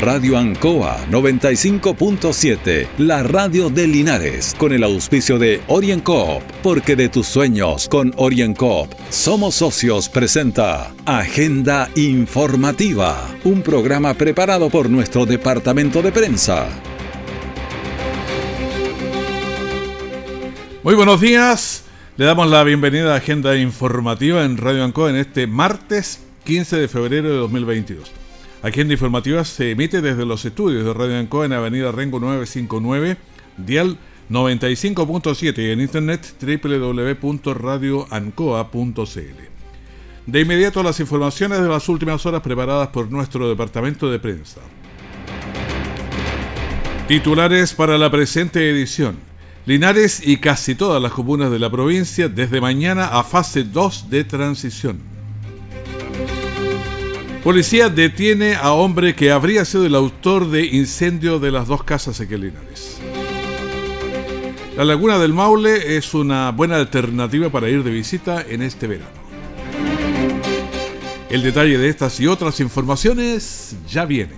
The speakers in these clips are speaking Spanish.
Radio Ancoa 95.7, la radio de Linares, con el auspicio de OrienCoop, porque de tus sueños con OrienCoop somos socios presenta Agenda Informativa, un programa preparado por nuestro departamento de prensa. Muy buenos días, le damos la bienvenida a Agenda Informativa en Radio Ancoa en este martes 15 de febrero de 2022. Agenda informativa se emite desde los estudios de Radio Ancoa en Avenida Rengo 959, dial 95.7 y en internet www.radioancoa.cl. De inmediato las informaciones de las últimas horas preparadas por nuestro departamento de prensa. Titulares para la presente edición. Linares y casi todas las comunas de la provincia desde mañana a fase 2 de transición. Policía detiene a hombre que habría sido el autor de incendio de las dos casas Linares. La Laguna del Maule es una buena alternativa para ir de visita en este verano. El detalle de estas y otras informaciones ya viene.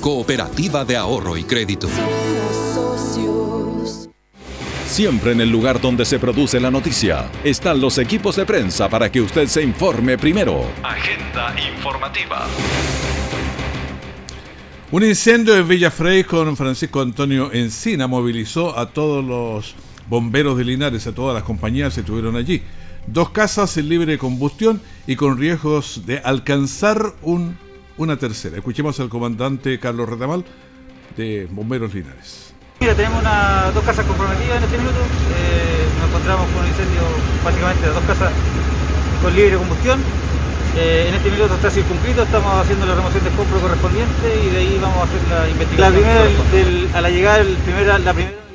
Cooperativa de Ahorro y Crédito. Siempre en el lugar donde se produce la noticia están los equipos de prensa para que usted se informe primero. Agenda informativa. Un incendio en Villa Frey con Francisco Antonio Encina movilizó a todos los bomberos de Linares, a todas las compañías que estuvieron allí. Dos casas en libre combustión y con riesgos de alcanzar un una tercera. Escuchemos al comandante Carlos Retamal de Bomberos Linares. Mira, tenemos una, dos casas comprometidas en este minuto. Eh, nos encontramos con un incendio básicamente de dos casas con libre combustión. Eh, en este minuto está circunscrito, estamos haciendo la remoción de compro correspondiente y de ahí vamos a hacer la investigación. La primera, a la llegada, el primera, la primera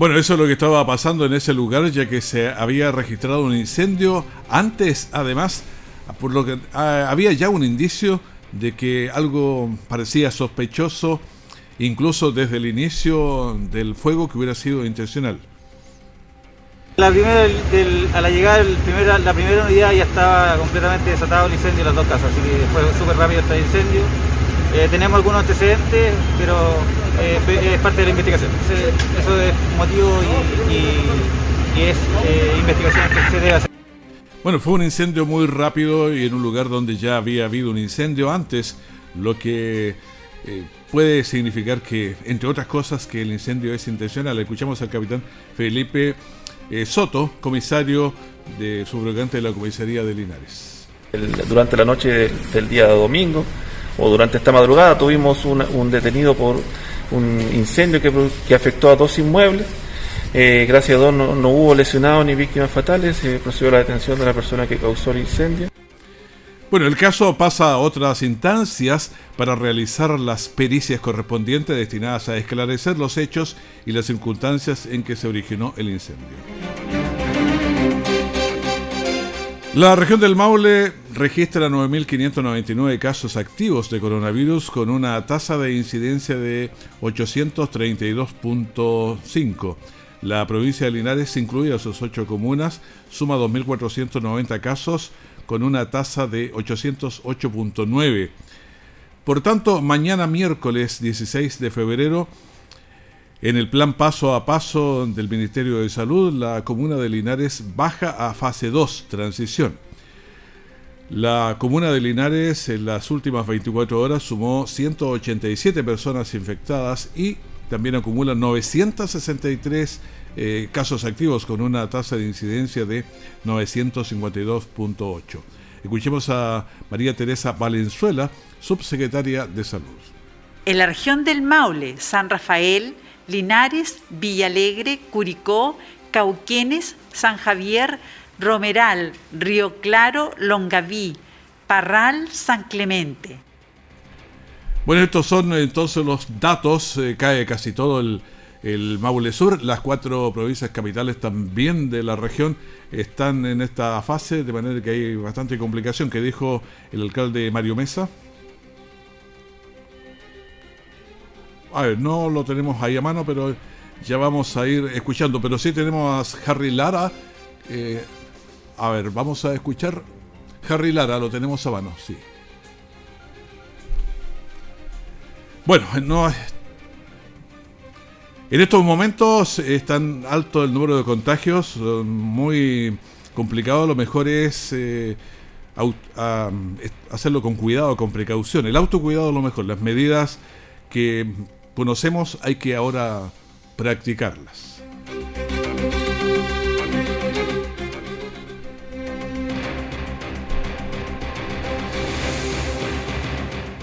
bueno, eso es lo que estaba pasando en ese lugar, ya que se había registrado un incendio. Antes, además, por lo que ah, había ya un indicio de que algo parecía sospechoso, incluso desde el inicio del fuego que hubiera sido intencional. La primera, a la llegada primera, la primera unidad ya estaba completamente desatado el incendio en las dos casas, así que fue súper rápido este incendio. Eh, tenemos algunos antecedentes, pero eh, es parte de la investigación. Eso es motivo y, es eh, investigación que se debe hacer. Bueno, fue un incendio muy rápido y en un lugar donde ya había habido un incendio antes, lo que eh, puede significar que, entre otras cosas, que el incendio es intencional. Escuchamos al capitán Felipe eh, Soto, comisario de subrogante de la comisaría de Linares. durante la noche del día domingo o durante esta madrugada tuvimos un, detenido por un incendio que, que afectó a dos inmuebles eh, gracias a Dios no, hubo lesionados ni víctimas fatales, se procedió a la detención de la persona que causó el incendio. Bueno, el caso pasa a otras instancias para realizar las pericias correspondientes destinadas a esclarecer los hechos y las circunstancias en que se originó el incendio. La región del Maule registra 9.599 casos activos de coronavirus con una tasa de incidencia de 832.5 la provincia de Linares, incluida sus ocho comunas, suma 2.490 casos con una tasa de 808.9. Por tanto, mañana miércoles 16 de febrero, en el plan paso a paso del Ministerio de Salud, la comuna de Linares baja a fase 2, transición. La comuna de Linares en las últimas 24 horas sumó 187 personas infectadas y también acumula 963 eh, casos activos con una tasa de incidencia de 952.8. Escuchemos a María Teresa Valenzuela, subsecretaria de Salud. En la región del Maule, San Rafael, Linares, Villalegre, Curicó, Cauquenes, San Javier, Romeral, Río Claro, Longaví, Parral, San Clemente. Bueno, estos son entonces los datos, eh, cae casi todo el, el Maule Sur, las cuatro provincias capitales también de la región están en esta fase, de manera que hay bastante complicación, que dijo el alcalde Mario Mesa. A ver, no lo tenemos ahí a mano, pero ya vamos a ir escuchando. Pero sí tenemos a Harry Lara. Eh, a ver, vamos a escuchar. Harry Lara, lo tenemos a mano, sí. Bueno, no en estos momentos es tan alto el número de contagios, muy complicado. Lo mejor es eh, hacerlo con cuidado, con precaución. El autocuidado es lo mejor. Las medidas que conocemos hay que ahora practicarlas.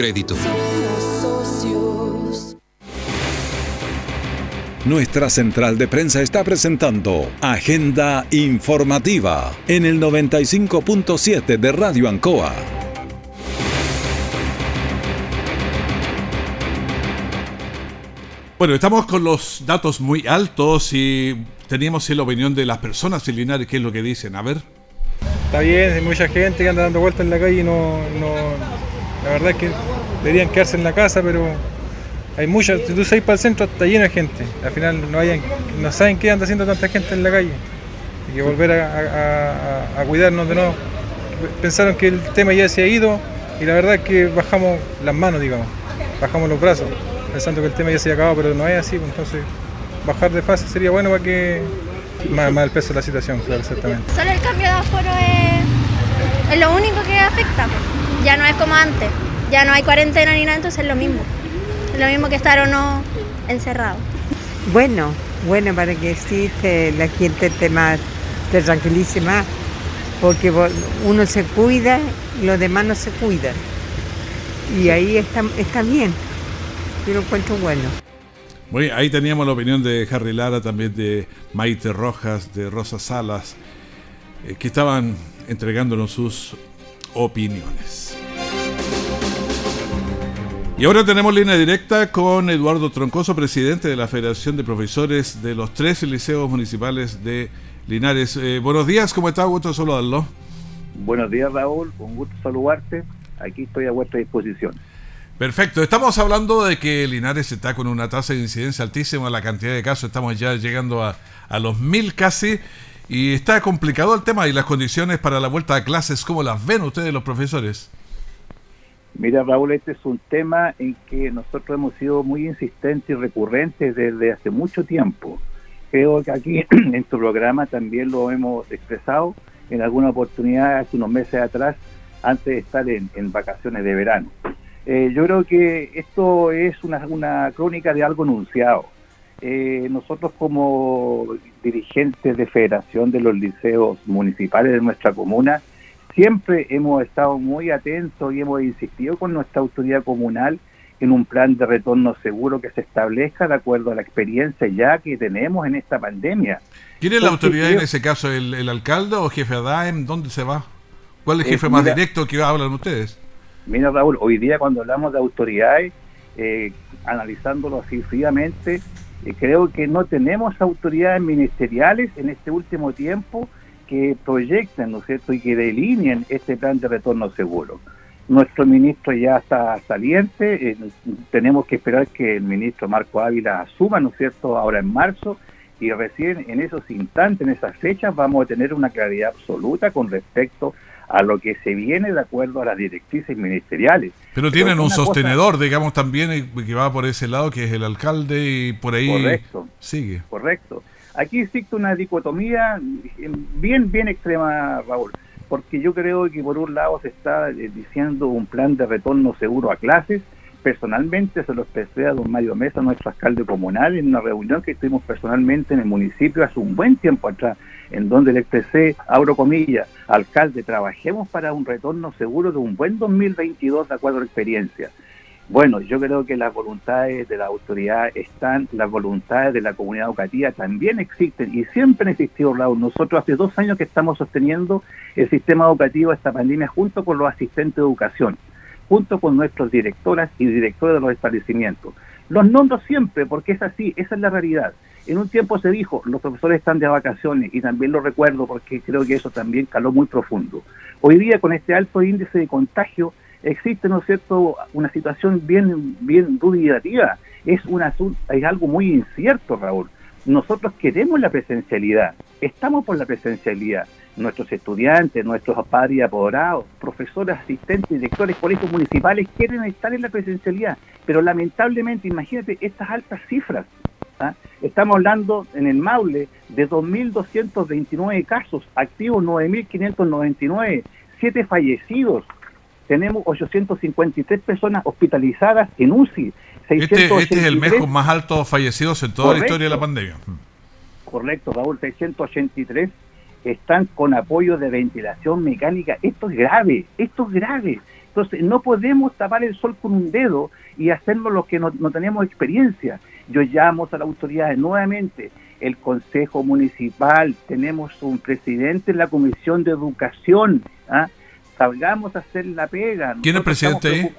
crédito. Nuestra central de prensa está presentando Agenda Informativa en el 95.7 de Radio Ancoa. Bueno, estamos con los datos muy altos y teníamos la opinión de las personas en Linares, qué es lo que dicen. A ver. Está bien, hay mucha gente que anda dando vueltas en la calle y no, no, La verdad es que deberían quedarse en la casa, pero hay mucha. Si tú salís para el centro, está lleno de gente. Al final no, no saben qué anda haciendo tanta gente en la calle. Hay que volver a, cuidarnos de nuevo. Pensaron que el tema ya se ha ido y la verdad es que bajamos las manos, digamos. Bajamos los brazos, pensando que el tema ya se ha acabado, pero no es así. Pues, entonces, bajar de fase sería bueno para que más, el peso de la situación, claro, exactamente. Solo el cambio de aforo es, lo único que afecta. Ya no es como antes. Ya no hay cuarentena ni nada, entonces es lo mismo. Es lo mismo que estar o no encerrado. Bueno, bueno, para que sí la gente esté más, te tranquilice más, porque uno se cuida y los demás no se cuidan. Y ahí está, está bien. Yo lo encuentro bueno. Bueno, ahí teníamos la opinión de Harry Lara, también de Maite Rojas, de Rosa Salas, eh, que estaban entregándonos sus opiniones. Y ahora tenemos línea directa con Eduardo Troncoso, presidente de la Federación de Profesores de los tres liceos municipales de Linares. Eh, buenos días, ¿cómo está? Gusto saludarlo. Buenos días, Raúl. Un gusto saludarte. Aquí estoy a vuestra disposición. Perfecto, estamos hablando de que Linares está con una tasa de incidencia altísima, la cantidad de casos, estamos ya llegando a, los mil casi, y está complicado el tema y las condiciones para la vuelta a clases, ¿cómo las ven ustedes los profesores? Mira Raúl, este es un tema en que nosotros hemos sido muy insistentes y recurrentes desde hace mucho tiempo. Creo que aquí en tu programa también lo hemos expresado en alguna oportunidad hace unos meses atrás, antes de estar en vacaciones de verano. Eh, yo creo que esto es una, una crónica de algo anunciado. Eh, nosotros como dirigentes de federación de los liceos municipales de nuestra comuna, siempre hemos estado muy atentos y hemos insistido con nuestra autoridad comunal en un plan de retorno seguro que se establezca de acuerdo a la experiencia ya que tenemos en esta pandemia. ¿Quién es la autoridad en ese caso? ¿El, alcalde o jefe ADAEM? ¿Dónde se va? ¿Cuál es el jefe más directo que hablan ustedes? Mira, Raúl, hoy día cuando hablamos de autoridades, eh, analizándolo así fríamente, eh, creo que no tenemos autoridades ministeriales en este último tiempo que proyecten, ¿no es cierto?, y que delineen este plan de retorno seguro. Nuestro ministro ya está saliente, eh, tenemos que esperar que el ministro Marco Ávila asuma, ¿no es cierto?, ahora en marzo, y recién en esos instantes, en esas fechas, vamos a tener una claridad absoluta con respecto a lo que se viene de acuerdo a las directrices ministeriales. Pero tienen un sostenedor, digamos, también que va por ese lado, que es el alcalde, y por ahí correcto, sigue. Correcto. Aquí existe una dicotomía bien, bien extrema, Raúl, porque yo creo que por un lado se está eh, diciendo un plan de retorno seguro a clases, personalmente se lo expresé a don Mario Mesa, nuestro alcalde comunal, en una reunión que tuvimos personalmente en el municipio hace un buen tiempo atrás, en donde le expresé, abro comillas, alcalde, trabajemos para un retorno seguro de un buen 2022 de acuerdo a la experiencia. Bueno, yo creo que las voluntades de la autoridad están, las voluntades de la comunidad educativa también existen y siempre han existido, Raúl. Nosotros hace dos años que estamos sosteniendo el sistema educativo, esta pandemia, junto con los asistentes de educación junto con nuestros directoras y directores de los establecimientos. Los nombro siempre porque es así, esa es la realidad. En un tiempo se dijo, los profesores están de vacaciones y también lo recuerdo porque creo que eso también caló muy profundo. Hoy día con este alto índice de contagio existe, ¿no cierto?, una situación bien, bien dubitativa. Es, una, es algo muy incierto, Raúl. Nosotros queremos la presencialidad, estamos por la presencialidad, nuestros estudiantes, nuestros padres y apoderados, profesores, asistentes, directores, colegios municipales quieren estar en la presencialidad, pero lamentablemente, imagínate estas altas cifras. ¿ah? Estamos hablando en el Maule de 2.229 casos, activos 9.599, 7 fallecidos, tenemos 853 personas hospitalizadas en UCI. Este, este, es el mes con más altos fallecidos en toda la historia de la pandemia. Correcto, Raúl, 683 están con apoyo de ventilación mecánica. Esto es grave, esto es grave. Entonces, no podemos tapar el sol con un dedo y hacerlo lo que no, tenemos experiencia. Yo llamo a las autoridades nuevamente, el Consejo Municipal, tenemos un presidente en la Comisión de Educación, ¿ah? salgamos a hacer la pega. ¿Quién es presidente ahí?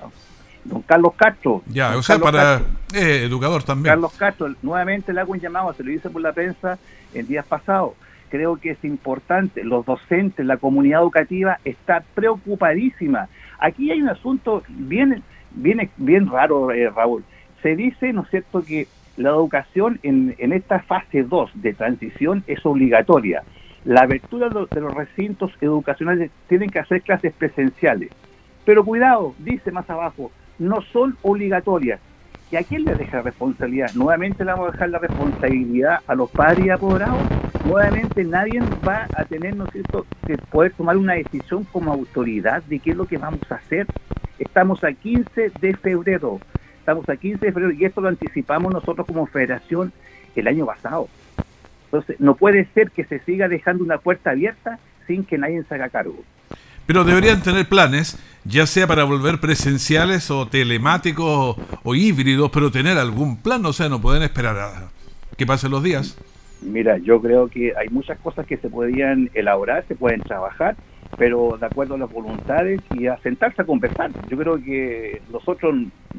Don Carlos Castro. Ya, o sea, para educador también. Carlos Castro, nuevamente le hago un llamado, se lo hice por la prensa el día pasado creo que es importante, los docentes, la comunidad educativa está preocupadísima. Aquí hay un asunto bien, bien, bien raro, eh, Raúl. Se dice, ¿no es cierto?, que la educación en, en esta fase 2 de transición es obligatoria. La abertura de los recintos educacionales tienen que hacer clases presenciales. Pero cuidado, dice más abajo, no son obligatorias. ¿Y a quién le deja responsabilidad? Nuevamente le vamos a dejar la responsabilidad a los padres y apoderados nuevamente nadie va a tener, ¿no cierto?, que poder tomar una decisión como autoridad de qué es lo que vamos a hacer. Estamos a 15 de febrero, estamos a 15 de febrero y esto lo anticipamos nosotros como federación el año pasado. Entonces, no puede ser que se siga dejando una puerta abierta sin que nadie se haga cargo. Pero deberían tener planes, ya sea para volver presenciales o telemáticos o, híbridos, pero tener algún plan, o sea, no pueden esperar a que pasen los días. Mira, yo creo que hay muchas cosas que se podrían elaborar, se pueden trabajar, pero de acuerdo a las voluntades y a sentarse a conversar. Yo creo que nosotros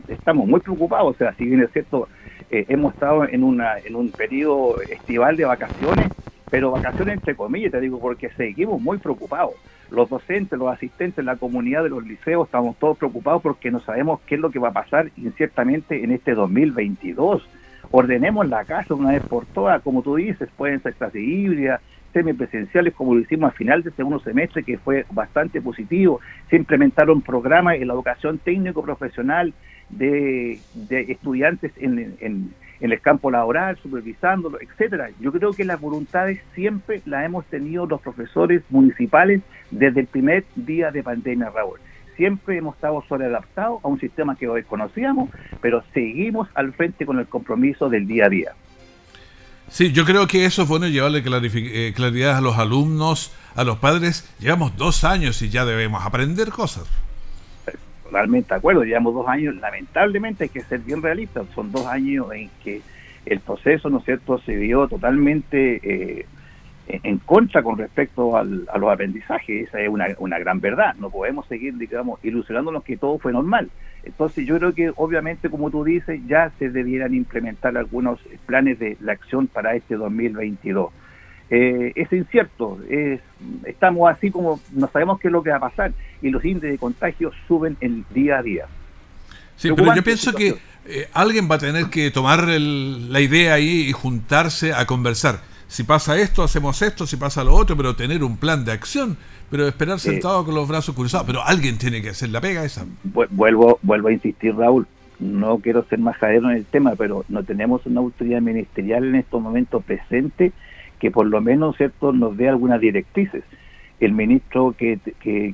estamos muy preocupados, o sea, si bien es cierto, eh, hemos estado en, una, en un periodo estival de vacaciones, pero vacaciones entre comillas, te digo, porque seguimos muy preocupados. Los docentes, los asistentes, la comunidad de los liceos, estamos todos preocupados porque no sabemos qué es lo que va a pasar inciertamente en este 2022 ordenemos la casa una vez por todas, como tú dices, pueden ser clases híbridas, semipresenciales, como lo hicimos al final del segundo semestre, que fue bastante positivo. Se implementaron programas en la educación técnico-profesional de, estudiantes en, en, el campo laboral, supervisándolo, etcétera. Yo creo que las voluntades siempre las hemos tenido los profesores municipales desde el primer día de pandemia, Raúl siempre hemos estado sobreadaptados a un sistema que hoy conocíamos, pero seguimos al frente con el compromiso del día a día. Sí, yo creo que eso es bueno llevarle eh, claridad a los alumnos, a los padres. Llevamos dos años y ya debemos aprender cosas. Totalmente de acuerdo, llevamos dos años, lamentablemente hay que ser bien realistas, son dos años en que el proceso, ¿no es cierto?, se vio totalmente... Eh, en contra con respecto al, a los aprendizajes. Esa es una, una gran verdad. No podemos seguir, digamos, ilusionándonos que todo fue normal. Entonces yo creo que obviamente, como tú dices, ya se debieran implementar algunos planes de la acción para este 2022. Eh, es incierto, es, estamos así como no sabemos qué es lo que va a pasar y los índices de contagio suben el día a día. Sí, pero yo pienso que eh, alguien va a tener que tomar la idea ahí y juntarse a conversar si pasa esto, hacemos esto, si pasa lo otro, pero tener un plan de acción, pero esperar sentado con los brazos cruzados. Pero alguien tiene que hacer la pega esa. Vuelvo, vuelvo a insistir, Raúl. no quiero ser majadero en el tema, pero no tenemos una autoridad ministerial en estos momentos presente que por lo menos cierto nos dé algunas directrices. El ministro que,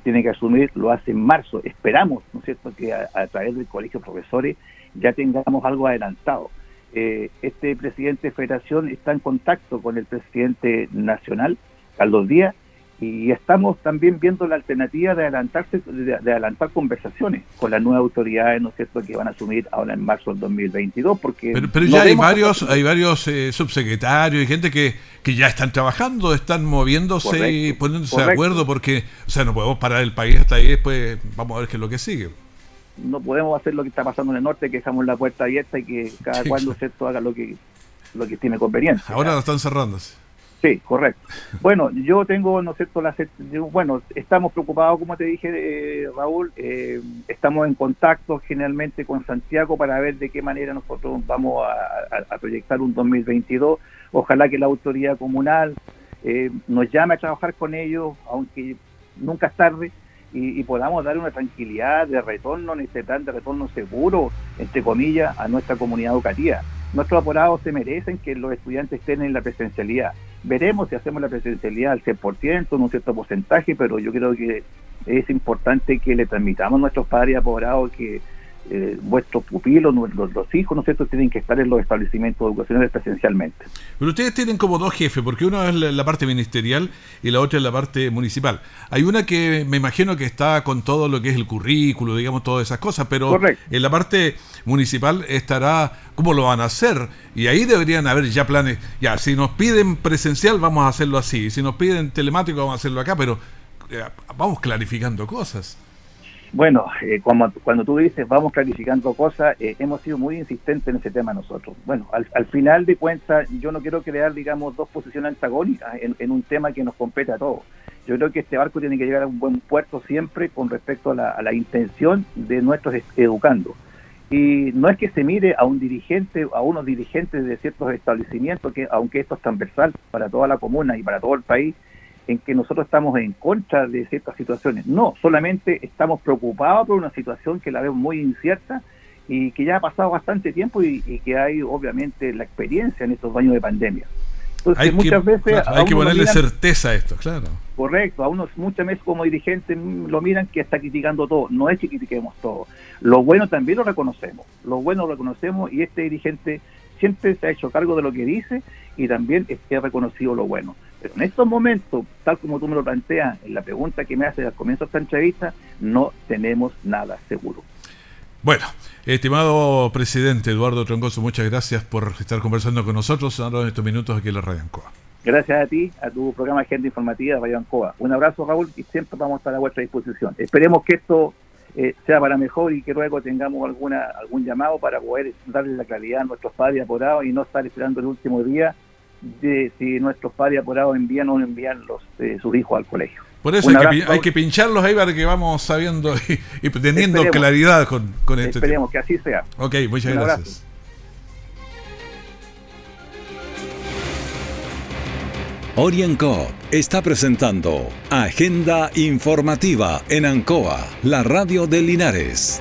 tiene que asumir lo hace en marzo. Esperamos, ¿no es cierto?, que a, través del colegio de profesores ya tengamos algo adelantado. Eh, este presidente de federación está en contacto con el presidente nacional, Carlos Díaz, y estamos también viendo la alternativa de adelantarse de, adelantar conversaciones con las nuevas autoridades no es cierto que van a asumir ahora en marzo del 2022 porque pero, ya hay varios hay varios eh, subsecretarios y gente que, que ya están trabajando están moviéndose y poniéndose de acuerdo porque o sea no podemos parar el país hasta ahí después vamos a ver qué es lo que sigue no podemos hacer lo que está pasando en el norte que dejamos la puerta abierta y que cada cual haga lo que lo que tiene conveniencia ahora lo están cerrándose Sí, correcto. Bueno, yo tengo, ¿no es cierto? La, bueno, estamos preocupados, como te dije, eh, Raúl, eh, estamos en contacto generalmente con Santiago para ver de qué manera nosotros vamos a, proyectar un 2022. Ojalá que la autoridad comunal eh, nos llame a trabajar con ellos, aunque nunca es tarde, y, y, podamos dar una tranquilidad de retorno en este de retorno seguro, entre comillas, a nuestra comunidad educativa. Nuestros apurados se merecen que los estudiantes estén en la presencialidad Veremos si hacemos la presencialidad al 100%, en un cierto porcentaje, pero yo creo que es importante que le transmitamos a nuestros padres apoderados que eh, vuestros pupilos, los, los, hijos, ¿no es cierto?, tienen que estar en los establecimientos educacionales presencialmente. Pero ustedes tienen como dos jefes, porque uno es la, parte ministerial y la otra es la parte municipal. Hay una que me imagino que está con todo lo que es el currículo, digamos, todas esas cosas, pero en la parte municipal estará cómo lo van a hacer y ahí deberían haber ya planes. Ya, si nos piden presencial, vamos a hacerlo así, si nos piden telemático, vamos a hacerlo acá, pero eh, vamos clarificando cosas. Bueno, eh, cuando, cuando, tú dices vamos clarificando cosas, eh, hemos sido muy insistentes en ese tema nosotros. Bueno, al, al, final de cuentas, yo no quiero crear, digamos, dos posiciones antagónicas en, un tema que nos compete a todos. Yo creo que este barco tiene que llegar a un buen puerto siempre con respecto a la, a la intención de nuestros educandos. Y no es que se mire a un dirigente, a unos dirigentes de ciertos establecimientos, que aunque esto es transversal para toda la comuna y para todo el país, en que nosotros estamos en contra de ciertas situaciones. No, solamente estamos preocupados por una situación que la vemos muy incierta y que ya ha pasado bastante tiempo y, que hay obviamente la experiencia en estos años de pandemia. Entonces, hay muchas que, veces... hay que ponerle certeza a esto, claro. Correcto, a unos muchas veces como dirigentes lo miran que está criticando todo. No es que critiquemos todo. Lo bueno también lo reconocemos. Lo bueno lo reconocemos y este dirigente siempre se ha hecho cargo de lo que dice y también ha reconocido lo bueno. Pero en estos momentos, tal como tú me lo planteas en la pregunta que me haces al comienzo de esta entrevista, no tenemos nada seguro. Bueno, estimado presidente Eduardo Troncoso, muchas gracias por estar conversando con nosotros en estos minutos aquí en la Radio Ancoa. Gracias a ti, a tu programa Agenda Informativa de Radio Ancoa. Un abrazo, Raúl, y siempre vamos a estar a vuestra disposición. Esperemos que esto eh, sea para mejor y que luego tengamos alguna algún llamado para poder darle la claridad a nuestros padres apurados y no estar esperando el último día de si nuestros padres apurados envían o no envían los, eh, sus hijos al colegio. Por eso hay que, pincharlos ahí para que vamos sabiendo y, teniendo claridad con, con este Esperemos que así sea. Ok, muchas gracias. Orienco está presentando Agenda Informativa en Ancoa, la radio de Linares.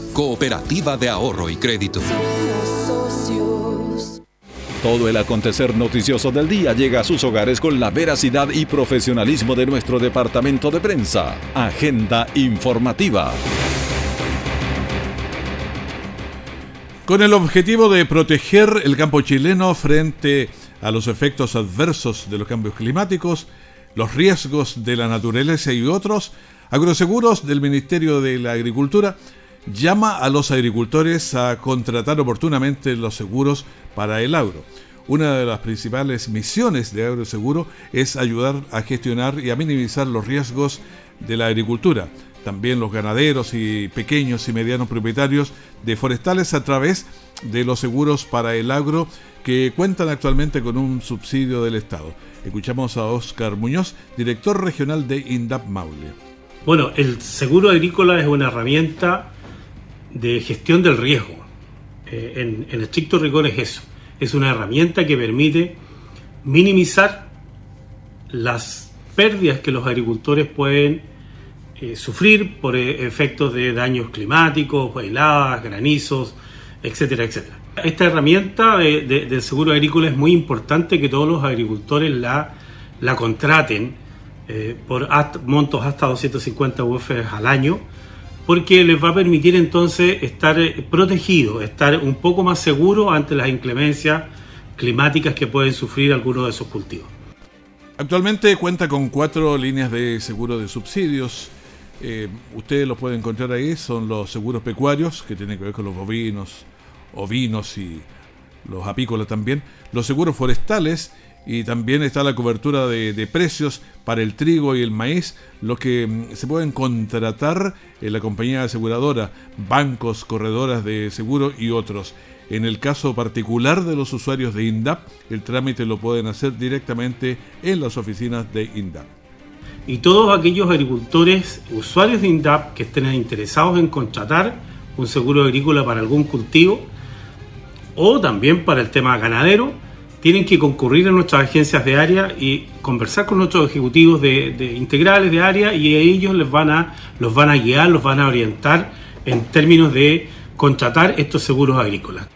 Cooperativa de Ahorro y Crédito. Todo el acontecer noticioso del día llega a sus hogares con la veracidad y profesionalismo de nuestro departamento de prensa. Agenda informativa. Con el objetivo de proteger el campo chileno frente a los efectos adversos de los cambios climáticos, los riesgos de la naturaleza y otros, Agroseguros del Ministerio de la Agricultura llama a los agricultores a contratar oportunamente los seguros para el agro. Una de las principales misiones de Agroseguro es ayudar a gestionar y a minimizar los riesgos de la agricultura, también los ganaderos y pequeños y medianos propietarios de forestales a través de los seguros para el agro que cuentan actualmente con un subsidio del Estado. Escuchamos a Oscar Muñoz, director regional de INDAP Maule. Bueno, el seguro agrícola es una herramienta de gestión del riesgo. Eh, en, estricto rigor es eso. Es una herramienta que permite minimizar las pérdidas que los agricultores pueden eh, sufrir por eh, efectos de daños climáticos, heladas, granizos, etcétera, etcétera. Esta herramienta del seguro agrícola es muy importante que todos los agricultores la, la contraten por montos hasta 250 UF al año, porque les va a permitir entonces estar protegidos, estar un poco más seguros ante las inclemencias climáticas que pueden sufrir algunos de esos cultivos. Actualmente cuenta con cuatro líneas de seguro de subsidios. Eh, ustedes los pueden encontrar ahí, son los seguros pecuarios, que tienen que ver con los bovinos, ovinos y los apícolas también, los seguros forestales y también está la cobertura de, precios para el trigo y el maíz, lo que mm, se pueden contratar en la compañía aseguradora, bancos, corredoras de seguro y otros. En el caso particular de los usuarios de INDAP, el trámite lo pueden hacer directamente en las oficinas de INDAP. Y todos aquellos agricultores, usuarios de INDAP que estén interesados en contratar un seguro agrícola para algún cultivo o también para el tema ganadero, tienen que concurrir a nuestras agencias de área y conversar con nuestros ejecutivos de, integrales de área y ellos les van a, los van a guiar, los van a orientar en términos de contratar estos seguros agrícolas.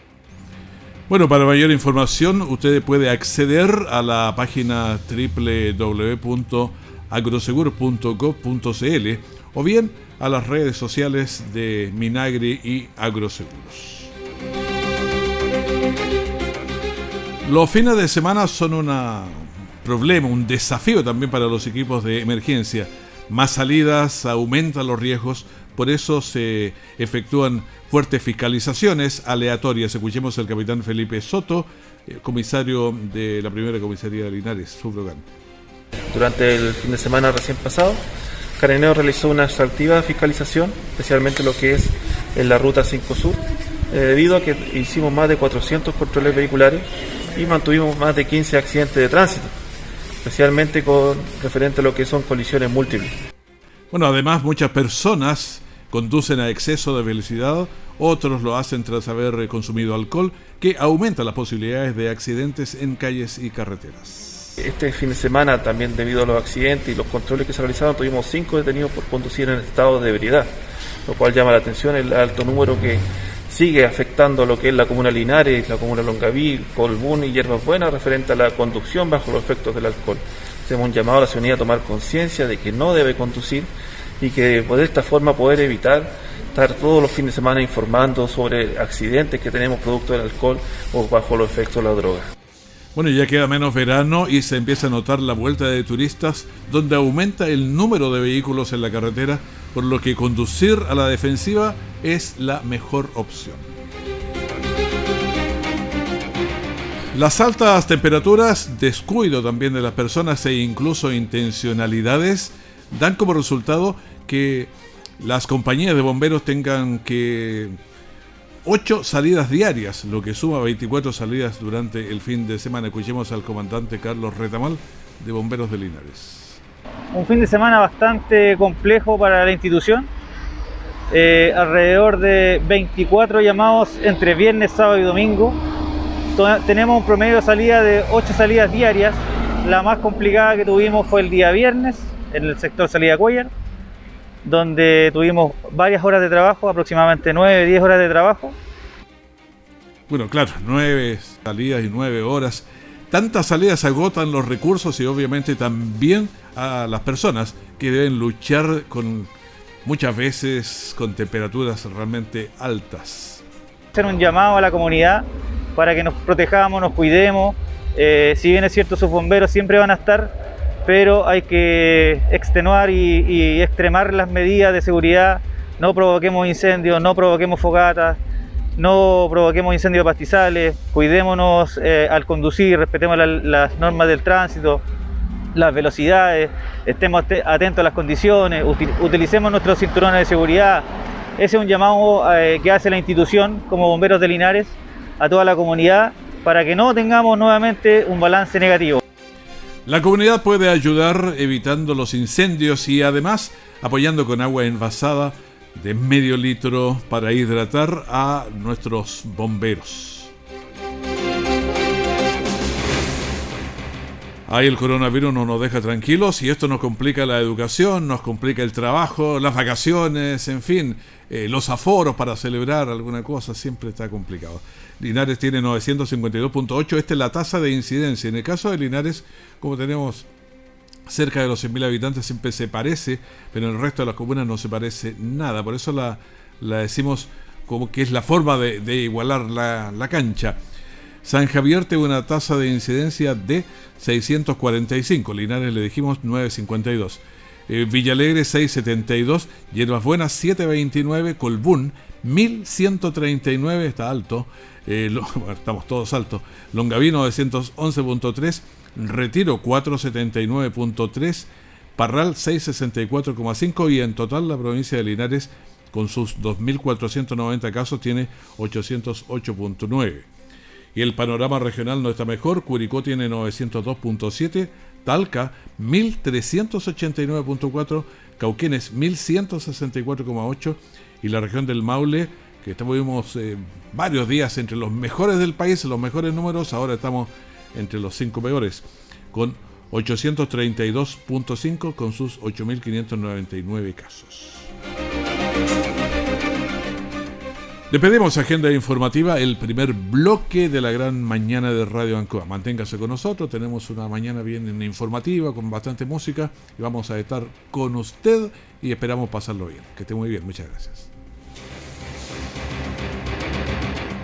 Bueno, para mayor información usted puede acceder a la página www.agroseguro.gov.cl o bien a las redes sociales de Minagri y Agroseguros. Los fines de semana son un problema, un desafío también para los equipos de emergencia. Más salidas aumentan los riesgos, por eso se efectúan fuertes fiscalizaciones aleatorias. Escuchemos al capitán Felipe Soto, eh, comisario de la primera comisaría de Linares, Subrogan. Durante el fin de semana recién pasado, Careneo realizó una extractiva fiscalización, especialmente lo que es en la ruta 5 Sur, eh, debido a que hicimos más de 400 controles vehiculares y mantuvimos más de 15 accidentes de tránsito, especialmente con referente a lo que son colisiones múltiples. Bueno, además muchas personas conducen a exceso de velocidad, otros lo hacen tras haber consumido alcohol, que aumenta las posibilidades de accidentes en calles y carreteras. Este fin de semana, también debido a los accidentes y los controles que se realizaron, tuvimos cinco detenidos por conducir en estado de ebriedad, lo cual llama la atención el alto número que sigue afectando lo que es la comuna Linares, la comuna Longaví, Colbún y Hierbas Buenas referente a la conducción bajo los efectos del alcohol. Hacemos un llamado a la ciudadanía a tomar conciencia de que no debe conducir y que de esta forma poder evitar estar todos los fines de semana informando sobre accidentes que tenemos producto del alcohol o bajo los efectos de la droga. Bueno, ya queda menos verano y se empieza a notar la vuelta de turistas, donde aumenta el número de vehículos en la carretera, por lo que conducir a la defensiva es la mejor opción. Las altas temperaturas, descuido también de las personas e incluso intencionalidades dan como resultado que las compañías de bomberos tengan que 8 salidas diarias, lo que suma 24 salidas durante el fin de semana. Escuchemos al comandante Carlos Retamal de Bomberos de Linares. Un fin de semana bastante complejo para la institución. Eh, alrededor de 24 llamados entre viernes, sábado y domingo. Tenemos un promedio de salida de 8 salidas diarias. La más complicada que tuvimos fue el día viernes, en el sector salida Cuellar, donde tuvimos varias horas de trabajo, aproximadamente 9, 10 horas de trabajo. Bueno, claro, 9 salidas y 9 horas. Tantas salidas agotan los recursos y obviamente también a las personas que deben luchar con muchas veces con temperaturas realmente altas. Hacer un llamado a la comunidad para que nos protejamos, nos cuidemos. Eh, si bien es cierto, sus bomberos siempre van a estar, pero hay que extenuar y, extremar las medidas de seguridad. No provoquemos incendios, no provoquemos fogatas, no provoquemos incendios de pastizales, cuidémonos eh, al conducir, respetemos las normas del tránsito. las velocidades, estemos atentos a las condiciones, utilicemos nuestros cinturones de seguridad. Ese es un llamado eh, que hace la institución como Bomberos de Linares a toda la comunidad para que no tengamos nuevamente un balance negativo. La comunidad puede ayudar evitando los incendios y además apoyando con agua envasada de medio litro para hidratar a nuestros bomberos. Ahí el coronavirus no nos deja tranquilos y esto nos complica la educación, nos complica el trabajo, las vacaciones, en fin, eh, los aforos para celebrar alguna cosa, siempre está complicado. Linares tiene 952.8, esta es la tasa de incidencia. En el caso de Linares, como tenemos cerca de los 100.000 habitantes, siempre se parece, pero en el resto de las comunas no se parece nada. Por eso la, decimos como que es la forma de, igualar la, la cancha. San Javier tiene una tasa de incidencia de 645, Linares le dijimos 952. Eh, Villalegre 672, Hierbas Buenas 729, Colbún 1139, está alto, eh, estamos todos altos, Longavino 911.3, Retiro 479.3, Parral 664,5 y en total la provincia de Linares con sus 2.490 casos tiene 808.9 y el panorama regional no está mejor. Curicó tiene 902.7, Talca 1389.4, Cauquenes 1164.8 y la región del Maule, que estuvimos eh, varios días entre los mejores del país, los mejores números, ahora estamos entre los cinco peores, con 832.5 con sus 8.599 casos. Le pedimos agenda informativa, el primer bloque de la gran mañana de Radio Ancoa. Manténgase con nosotros, tenemos una mañana bien informativa, con bastante música, y vamos a estar con usted y esperamos pasarlo bien. Que esté muy bien, muchas gracias.